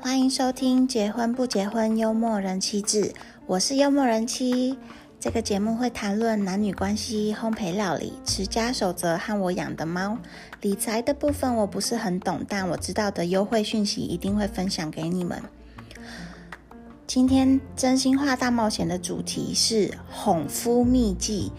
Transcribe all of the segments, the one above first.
欢迎收听《结婚不结婚幽默人妻志》，我是幽默人妻。这个节目会谈论男女关系、烘焙料理、持家守则和我养的猫。理财的部分我不是很懂，但我知道的优惠讯息一定会分享给你们。今天真心话大冒险的主题是哄夫秘技。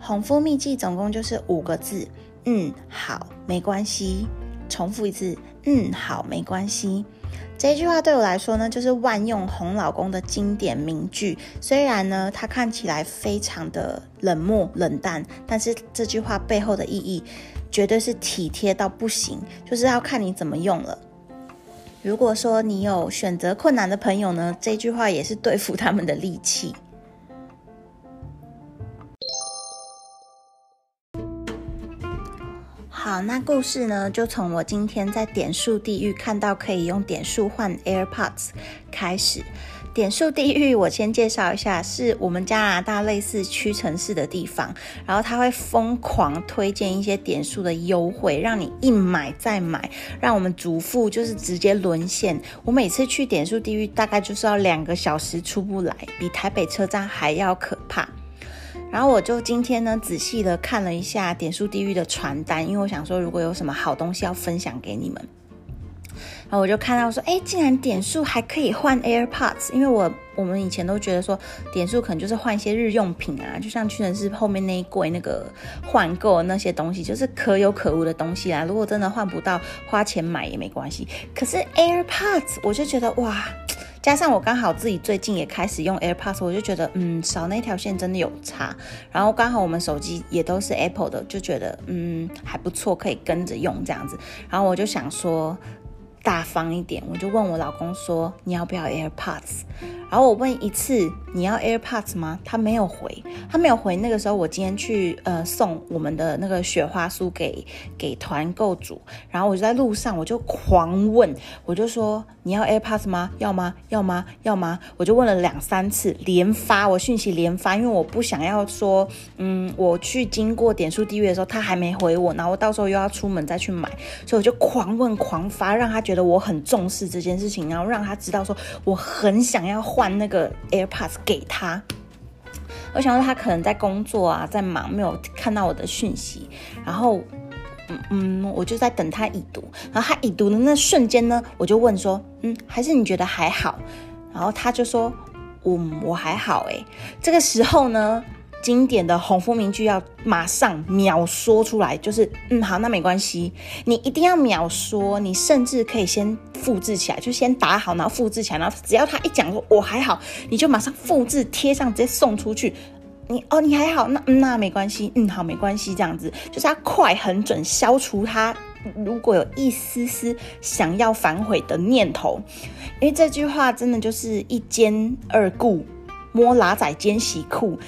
哄夫秘技总共就是五个字，嗯，好，没关系。重复一次，嗯，好，没关系。这句话对我来说呢，就是万用哄老公的经典名句。虽然呢，它看起来非常的冷漠冷淡，但是这句话背后的意义绝对是体贴到不行，就是要看你怎么用了。如果说你有选择困难的朋友呢，这句话也是对付他们的利器。那故事呢，就从我今天在点数地狱看到可以用点数换 AirPods 开始。点数地狱，我先介绍一下，是我们加拿大类似屈臣氏的地方，然后他会疯狂推荐一些点数的优惠，让你一买再买，让我们主妇就是直接沦陷。我每次去点数地狱，大概就是要两个小时出不来，比台北车站还要可怕。然后我就今天呢，仔细的看了一下点数地狱的传单，因为我想说，如果有什么好东西要分享给你们，然后我就看到说，哎，竟然点数还可以换 AirPods，因为我我们以前都觉得说，点数可能就是换一些日用品啊，就像屈臣氏后面那一柜那个换购那些东西，就是可有可无的东西啦。如果真的换不到，花钱买也没关系。可是 AirPods，我就觉得哇。加上我刚好自己最近也开始用 AirPods，我就觉得嗯少那条线真的有差。然后刚好我们手机也都是 Apple 的，就觉得嗯还不错，可以跟着用这样子。然后我就想说大方一点，我就问我老公说你要不要 AirPods？然后我问一次你要 AirPods 吗？他没有回，他没有回。那个时候我今天去呃送我们的那个雪花酥给给团购组，然后我就在路上我就狂问，我就说你要 AirPods 吗？要吗？要吗？要吗？我就问了两三次，连发我讯息连发，因为我不想要说嗯我去经过点数地狱的时候他还没回我，然后我到时候又要出门再去买，所以我就狂问狂发，让他觉得我很重视这件事情，然后让他知道说我很想要。换那个 AirPods 给他，我想说他可能在工作啊，在忙，没有看到我的讯息。然后，嗯，我就在等他已读。然后他已读的那瞬间呢，我就问说，嗯，还是你觉得还好？然后他就说，嗯，我还好诶。这个时候呢。经典的红夫名句要马上秒说出来，就是嗯好，那没关系，你一定要秒说，你甚至可以先复制起来，就先打好，然后复制起来，然后只要他一讲说我还好，你就马上复制贴上，直接送出去。你哦你还好，那那没关系，嗯好没关系，这样子就是要快很准，消除他如果有一丝丝想要反悔的念头，因为这句话真的就是一兼二顾，摸拉仔兼洗裤。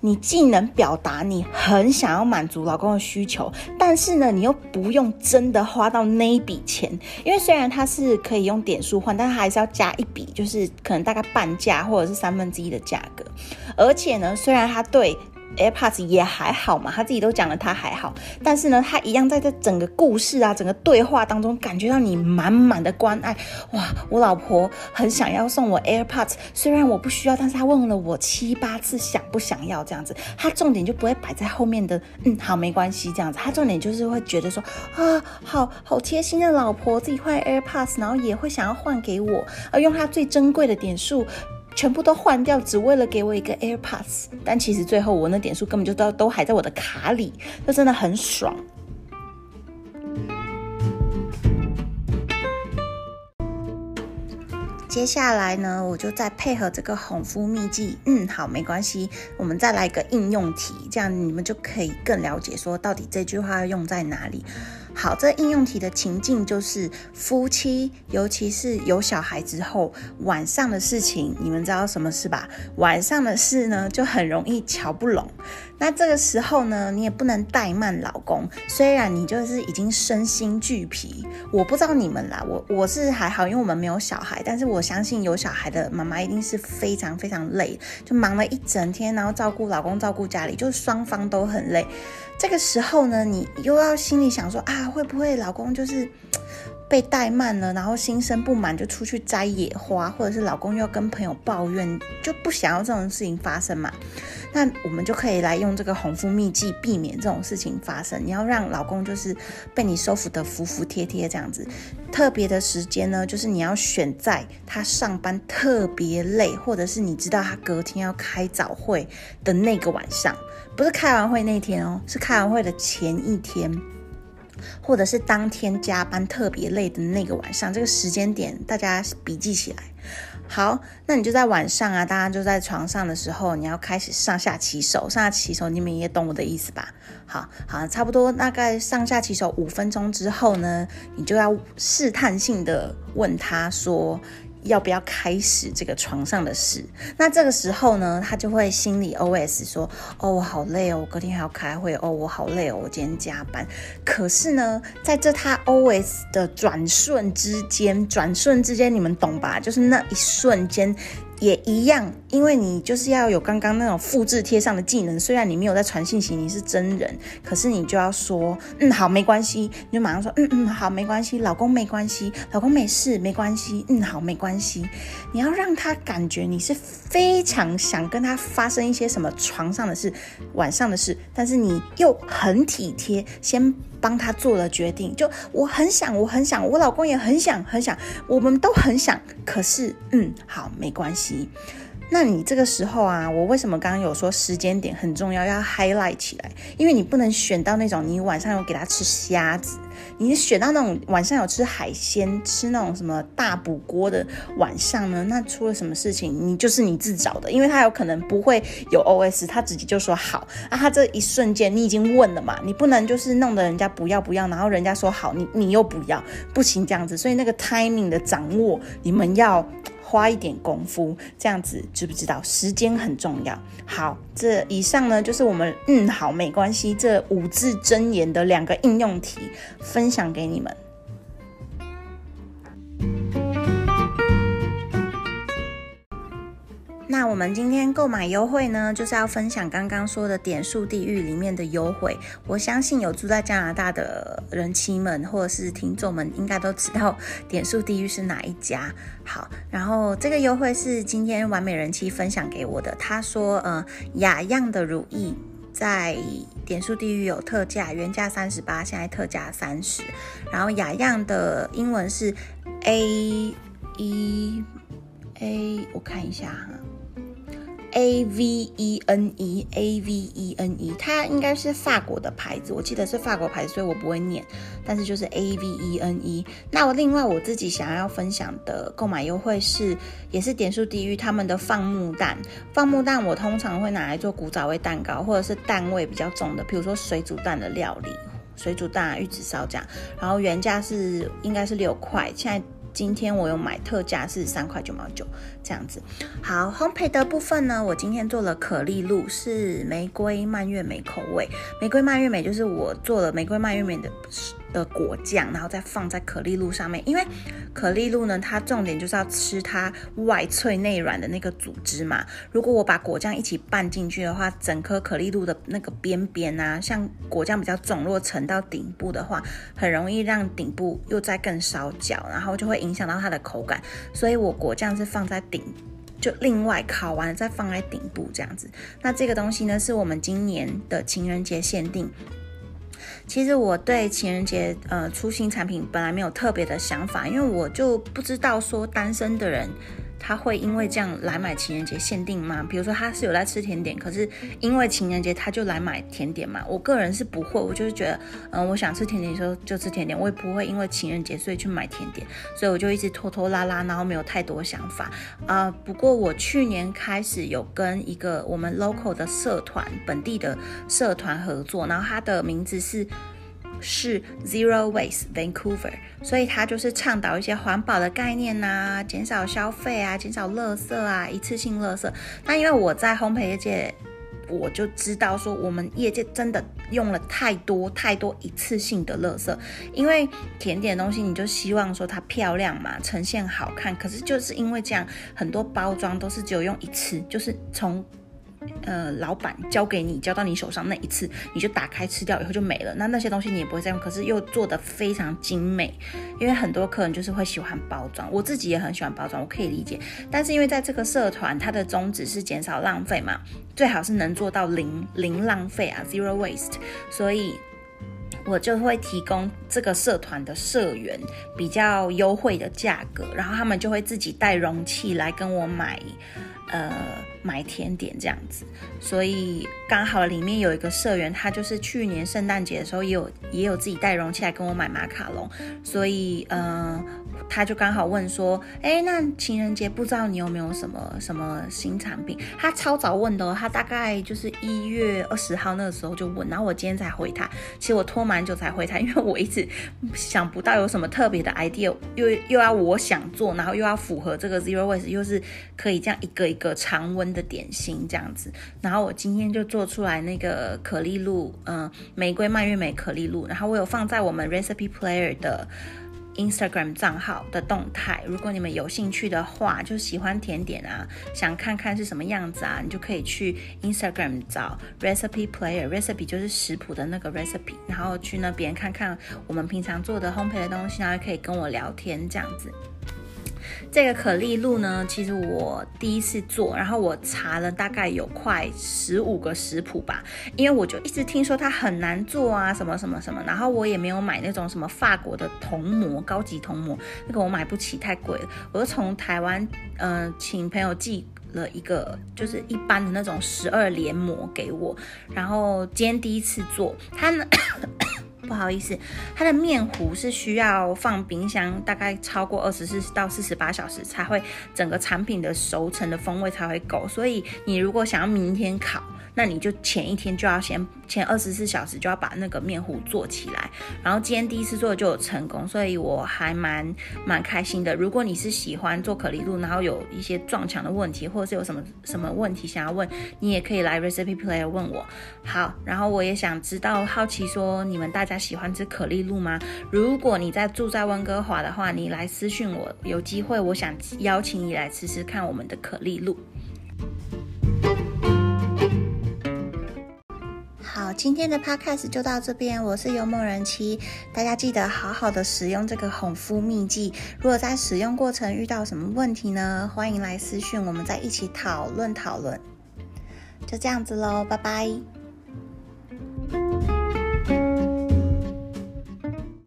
你既能表达你很想要满足老公的需求，但是呢，你又不用真的花到那一笔钱，因为虽然它是可以用点数换，但它还是要加一笔，就是可能大概半价或者是三分之一的价格，而且呢，虽然它对。AirPods 也还好嘛，他自己都讲了他还好，但是呢，他一样在这整个故事啊，整个对话当中，感觉到你满满的关爱。哇，我老婆很想要送我 AirPods，虽然我不需要，但是他问了我七八次想不想要这样子，他重点就不会摆在后面的，嗯，好，没关系这样子，他重点就是会觉得说，啊，好好贴心的老婆，自己换 AirPods，然后也会想要换给我，而用他最珍贵的点数。全部都换掉，只为了给我一个 AirPods，但其实最后我那点数根本就都都还在我的卡里，这真的很爽。接下来呢，我就再配合这个红夫秘技，嗯，好，没关系，我们再来一个应用题，这样你们就可以更了解说到底这句话要用在哪里。好，这应用题的情境就是夫妻，尤其是有小孩之后，晚上的事情，你们知道什么事吧？晚上的事呢，就很容易瞧不拢。那这个时候呢，你也不能怠慢老公。虽然你就是已经身心俱疲，我不知道你们啦，我我是还好，因为我们没有小孩。但是我相信有小孩的妈妈一定是非常非常累，就忙了一整天，然后照顾老公、照顾家里，就是双方都很累。这个时候呢，你又要心里想说啊，会不会老公就是。被怠慢了，然后心生不满，就出去摘野花，或者是老公又要跟朋友抱怨，就不想要这种事情发生嘛？那我们就可以来用这个红肤秘籍，避免这种事情发生。你要让老公就是被你收服的服服帖帖这样子。特别的时间呢，就是你要选在他上班特别累，或者是你知道他隔天要开早会的那个晚上，不是开完会那天哦，是开完会的前一天。或者是当天加班特别累的那个晚上，这个时间点大家笔记起来。好，那你就在晚上啊，大家就在床上的时候，你要开始上下起手。上下起手，你们也懂我的意思吧？好好，差不多大概上下起手五分钟之后呢，你就要试探性的问他说。要不要开始这个床上的事？那这个时候呢，他就会心里 OS 说：“哦，我好累哦，我隔天还要开会哦，我好累哦，我今天加班。”可是呢，在这他 OS 的转瞬之间，转瞬之间，你们懂吧？就是那一瞬间。也一样，因为你就是要有刚刚那种复制贴上的技能。虽然你没有在传信息，你是真人，可是你就要说，嗯，好，没关系，你就马上说，嗯嗯，好，没关系，老公没关系，老公没事，没关系，嗯，好，没关系。你要让他感觉你是非常想跟他发生一些什么床上的事、晚上的事，但是你又很体贴，先。帮他做了决定，就我很想，我很想，我老公也很想，很想，我们都很想。可是，嗯，好，没关系。那你这个时候啊，我为什么刚刚有说时间点很重要，要 highlight 起来？因为你不能选到那种你晚上有给他吃虾子。你选到那种晚上有吃海鲜、吃那种什么大补锅的晚上呢？那出了什么事情，你就是你自找的，因为他有可能不会有 OS，他直接就说好啊。他这一瞬间你已经问了嘛，你不能就是弄得人家不要不要，然后人家说好，你你又不要，不行这样子。所以那个 timing 的掌握，你们要。花一点功夫，这样子知不知道？时间很重要。好，这以上呢就是我们嗯好没关系这五字真言的两个应用题，分享给你们。那我们今天购买优惠呢，就是要分享刚刚说的点数地狱里面的优惠。我相信有住在加拿大的人妻们或者是听众们，应该都知道点数地狱是哪一家。好，然后这个优惠是今天完美人妻分享给我的。他说，呃，雅漾的乳液在点数地狱有特价，原价三十八，现在特价三十。然后雅漾的英文是 A E A，我看一下哈。A V E N E A V E N E，它应该是法国的牌子，我记得是法国牌子，所以我不会念，但是就是 A V E N E。那我另外我自己想要分享的购买优惠是，也是点数地狱他们的放木蛋。放木蛋我通常会拿来做古早味蛋糕，或者是蛋味比较重的，比如说水煮蛋的料理，水煮蛋啊、玉子烧这样。然后原价是应该是六块，现在。今天我有买特价是三块九毛九这样子。好，烘焙的部分呢，我今天做了可丽露，是玫瑰蔓越莓口味。玫瑰蔓越莓就是我做了玫瑰蔓越莓的。的果酱，然后再放在可丽露上面，因为可丽露呢，它重点就是要吃它外脆内软的那个组织嘛。如果我把果酱一起拌进去的话，整颗可丽露的那个边边啊，像果酱比较重，如果沉到顶部的话，很容易让顶部又再更烧焦，然后就会影响到它的口感。所以我果酱是放在顶，就另外烤完再放在顶部这样子。那这个东西呢，是我们今年的情人节限定。其实我对情人节呃出新产品本来没有特别的想法，因为我就不知道说单身的人。他会因为这样来买情人节限定吗？比如说他是有在吃甜点，可是因为情人节他就来买甜点嘛？我个人是不会，我就是觉得，嗯，我想吃甜点时候就吃甜点，我也不会因为情人节所以去买甜点，所以我就一直拖拖拉拉，然后没有太多想法啊。不过我去年开始有跟一个我们 local 的社团，本地的社团合作，然后它的名字是。是 Zero Waste Vancouver，所以它就是倡导一些环保的概念呐，减少消费啊，减少垃圾啊，一次性垃圾。那因为我在烘焙业界我就知道说，我们业界真的用了太多太多一次性的垃圾，因为甜点东西你就希望说它漂亮嘛，呈现好看，可是就是因为这样，很多包装都是只有用一次，就是从。呃，老板交给你，交到你手上那一次，你就打开吃掉以后就没了。那那些东西你也不会再用，可是又做的非常精美。因为很多客人就是会喜欢包装，我自己也很喜欢包装，我可以理解。但是因为在这个社团，它的宗旨是减少浪费嘛，最好是能做到零零浪费啊，zero waste。所以我就会提供这个社团的社员比较优惠的价格，然后他们就会自己带容器来跟我买。呃，买甜点这样子，所以刚好里面有一个社员，他就是去年圣诞节的时候也有也有自己带容器来跟我买马卡龙，所以嗯。他就刚好问说，哎，那情人节不知道你有没有什么什么新产品？他超早问的，他大概就是一月二十号那个时候就问，然后我今天才回他。其实我拖蛮久才回他，因为我一直想不到有什么特别的 idea，又又要我想做，然后又要符合这个 zero waste，又是可以这样一个一个常温的点心这样子。然后我今天就做出来那个可丽露，嗯，玫瑰蔓越莓可丽露，然后我有放在我们 recipe player 的。Instagram 账号的动态，如果你们有兴趣的话，就喜欢甜点啊，想看看是什么样子啊，你就可以去 Instagram 找 Recipe Player，Recipe 就是食谱的那个 Recipe，然后去那边看看我们平常做的烘焙的东西，然后可以跟我聊天这样子。这个可丽露呢，其实我第一次做，然后我查了大概有快十五个食谱吧，因为我就一直听说它很难做啊，什么什么什么，然后我也没有买那种什么法国的铜模，高级铜模，那个我买不起，太贵了。我就从台湾，嗯，请朋友寄了一个，就是一般的那种十二连模给我，然后今天第一次做，它呢。不好意思，它的面糊是需要放冰箱，大概超过二十四到四十八小时才会整个产品的熟成的风味才会够。所以你如果想要明天烤，那你就前一天就要先前二十四小时就要把那个面糊做起来。然后今天第一次做就有成功，所以我还蛮蛮开心的。如果你是喜欢做可丽露，然后有一些撞墙的问题，或者是有什么什么问题想要问，你也可以来 Recipe Player 问我。好，然后我也想知道，好奇说你们大家。喜欢吃可丽露吗？如果你在住在温哥华的话，你来私讯我，有机会我想邀请你来吃吃看我们的可丽露。今天的 podcast 就到这边，我是幽默人妻，大家记得好好的使用这个红肤秘技。如果在使用过程遇到什么问题呢？欢迎来私讯，我们再一起讨论讨论。就这样子喽，拜拜。